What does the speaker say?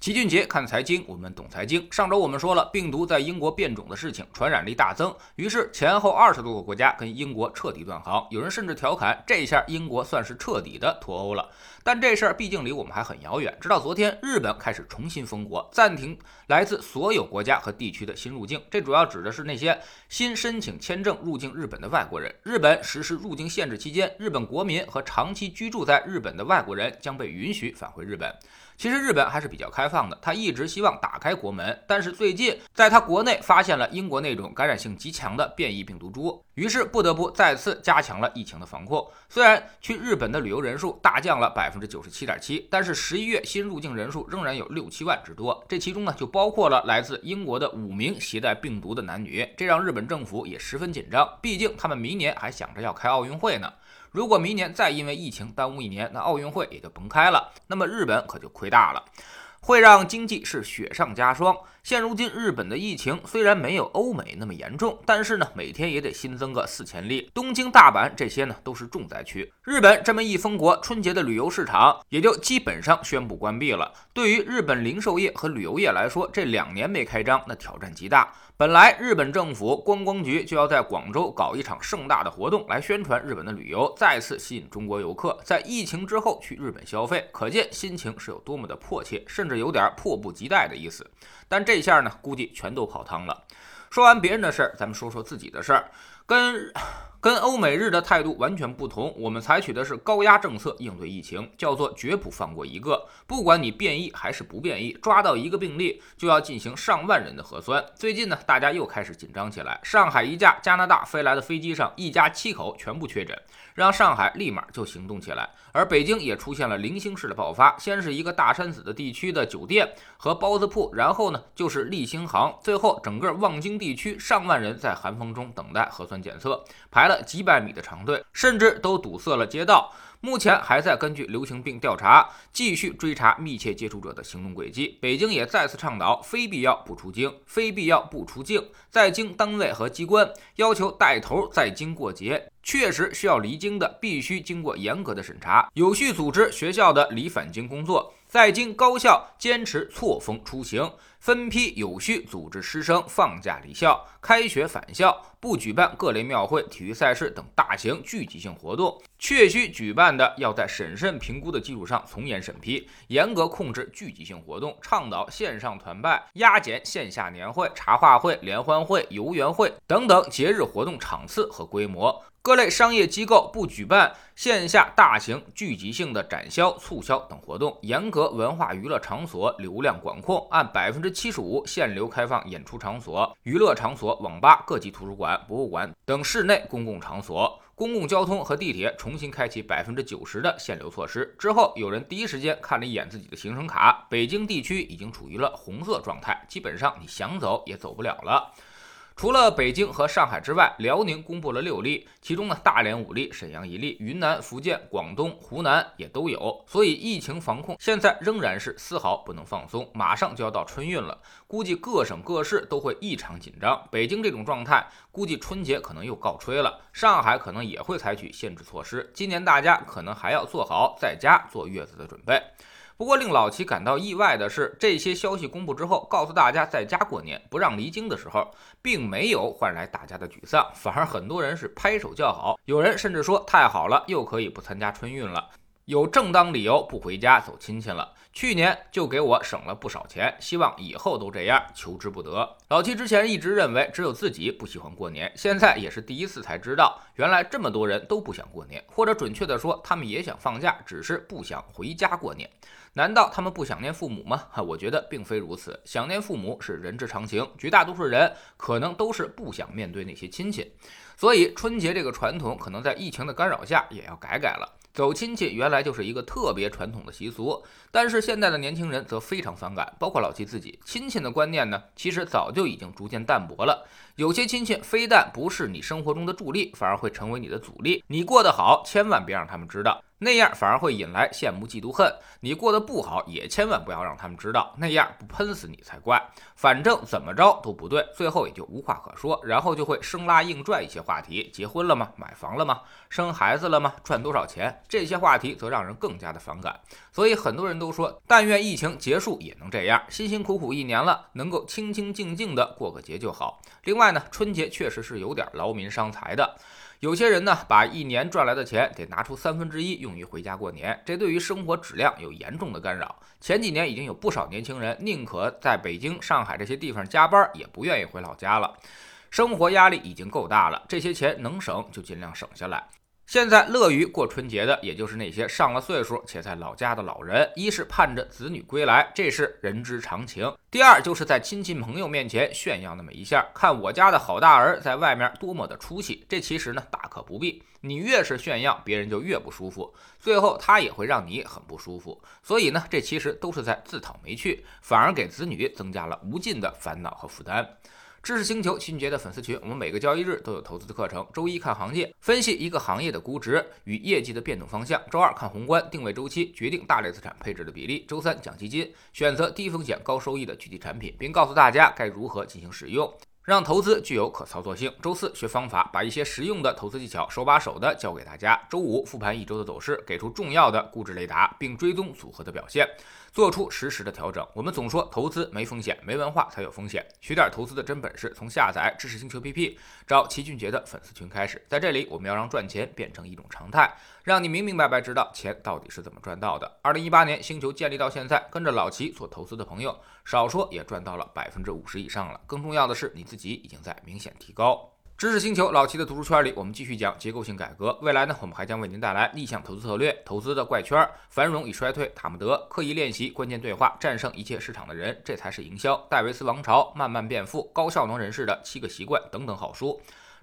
齐俊杰看财经，我们懂财经。上周我们说了病毒在英国变种的事情，传染力大增，于是前后二十多个国家跟英国彻底断航。有人甚至调侃，这下英国算是彻底的脱欧了。但这事儿毕竟离我们还很遥远。直到昨天，日本开始重新封国，暂停来自所有国家和地区的新入境。这主要指的是那些新申请签证入境日本的外国人。日本实施入境限制期间，日本国民和长期居住在日本的外国人将被允许返回日本。其实日本还是比较开放放的，他一直希望打开国门，但是最近在他国内发现了英国那种感染性极强的变异病毒株，于是不得不再次加强了疫情的防控。虽然去日本的旅游人数大降了百分之九十七点七，但是十一月新入境人数仍然有六七万之多，这其中呢就包括了来自英国的五名携带病毒的男女，这让日本政府也十分紧张，毕竟他们明年还想着要开奥运会呢。如果明年再因为疫情耽误一年，那奥运会也就甭开了，那么日本可就亏大了，会让经济是雪上加霜。现如今日本的疫情虽然没有欧美那么严重，但是呢，每天也得新增个四千例。东京、大阪这些呢都是重灾区。日本这么一封国，春节的旅游市场也就基本上宣布关闭了。对于日本零售业和旅游业来说，这两年没开张，那挑战极大。本来日本政府观光局就要在广州搞一场盛大的活动来宣传日本的旅游，再次吸引中国游客在疫情之后去日本消费，可见心情是有多么的迫切，甚至有点迫不及待的意思。但这这下呢，估计全都泡汤了。说完别人的事儿，咱们说说自己的事儿，跟。跟欧美日的态度完全不同，我们采取的是高压政策应对疫情，叫做绝不放过一个。不管你变异还是不变异，抓到一个病例就要进行上万人的核酸。最近呢，大家又开始紧张起来。上海一架加拿大飞来的飞机上，一家七口全部确诊，让上海立马就行动起来。而北京也出现了零星式的爆发，先是一个大山子的地区的酒店和包子铺，然后呢就是立新行，最后整个望京地区上万人在寒风中等待核酸检测，排。了几百米的长队，甚至都堵塞了街道。目前还在根据流行病调查，继续追查密切接触者的行动轨迹。北京也再次倡导非必要不出京，非必要不出境。在京单位和机关要求带头在京过节，确实需要离京的，必须经过严格的审查，有序组织学校的离返京工作。在京高校坚持错峰出行，分批有序组织师生放假离校、开学返校，不举办各类庙会、体育赛事等大型聚集性活动。确需举办的，要在审慎评估的基础上从严审批，严格控制聚集性活动，倡导线上团拜，压减线下年会、茶话会、联欢会、游园会等等节日活动场次和规模。各类商业机构不举办线下大型聚集性的展销、促销等活动，严格文化娱乐场所流量管控，按百分之七十五限流开放演出场所、娱乐场所、网吧、各级图书馆、博物馆等室内公共场所。公共交通和地铁重新开启百分之九十的限流措施。之后，有人第一时间看了一眼自己的行程卡，北京地区已经处于了红色状态，基本上你想走也走不了了。除了北京和上海之外，辽宁公布了六例，其中呢，大连五例，沈阳一例，云南、福建、广东、湖南也都有。所以疫情防控现在仍然是丝毫不能放松。马上就要到春运了，估计各省各市都会异常紧张。北京这种状态，估计春节可能又告吹了。上海可能也会采取限制措施。今年大家可能还要做好在家坐月子的准备。不过令老齐感到意外的是，这些消息公布之后，告诉大家在家过年不让离京的时候，并没有换来大家的沮丧，反而很多人是拍手叫好，有人甚至说太好了，又可以不参加春运了，有正当理由不回家走亲戚了。去年就给我省了不少钱，希望以后都这样，求之不得。老七之前一直认为只有自己不喜欢过年，现在也是第一次才知道，原来这么多人都不想过年，或者准确的说，他们也想放假，只是不想回家过年。难道他们不想念父母吗？哈，我觉得并非如此，想念父母是人之常情，绝大多数人可能都是不想面对那些亲戚，所以春节这个传统可能在疫情的干扰下也要改改了。走亲戚原来就是一个特别传统的习俗，但是现在的年轻人则非常反感，包括老七自己。亲戚的观念呢，其实早就已经逐渐淡薄了。有些亲戚非但不是你生活中的助力，反而会成为你的阻力。你过得好，千万别让他们知道。那样反而会引来羡慕、嫉妒、恨。你过得不好，也千万不要让他们知道，那样不喷死你才怪。反正怎么着都不对，最后也就无话可说，然后就会生拉硬拽一些话题：结婚了吗？买房了吗？生孩子了吗？赚多少钱？这些话题则让人更加的反感。所以很多人都说，但愿疫情结束也能这样，辛辛苦苦一年了，能够清清静静的过个节就好。另外呢，春节确实是有点劳民伤财的。有些人呢，把一年赚来的钱得拿出三分之一用于回家过年，这对于生活质量有严重的干扰。前几年已经有不少年轻人宁可在北京、上海这些地方加班，也不愿意回老家了。生活压力已经够大了，这些钱能省就尽量省下来。现在乐于过春节的，也就是那些上了岁数且在老家的老人。一是盼着子女归来，这是人之常情；第二就是在亲戚朋友面前炫耀那么一下，看我家的好大儿在外面多么的出息。这其实呢大可不必，你越是炫耀，别人就越不舒服，最后他也会让你很不舒服。所以呢，这其实都是在自讨没趣，反而给子女增加了无尽的烦恼和负担。知识星球秦杰的粉丝群，我们每个交易日都有投资的课程。周一看行业，分析一个行业的估值与业绩的变动方向；周二看宏观，定位周期，决定大类资产配置的比例；周三讲基金，选择低风险高收益的具体产品，并告诉大家该如何进行使用。让投资具有可操作性。周四学方法，把一些实用的投资技巧手把手的教给大家。周五复盘一周的走势，给出重要的估值雷达，并追踪组合的表现，做出实时的调整。我们总说投资没风险，没文化才有风险。学点投资的真本事，从下载知识星球 P P，找齐俊杰的粉丝群开始。在这里，我们要让赚钱变成一种常态，让你明明白白知道钱到底是怎么赚到的。二零一八年星球建立到现在，跟着老齐做投资的朋友，少说也赚到了百分之五十以上了。更重要的是，你自己。已经在明显提高。知识星球老齐的读书圈里，我们继续讲结构性改革。未来呢，我们还将为您带来逆向投资策略、投资的怪圈、繁荣与衰退、塔木德、刻意练习、关键对话、战胜一切市场的人，这才是营销、戴维斯王朝、慢慢变富、高效能人士的七个习惯等等好书。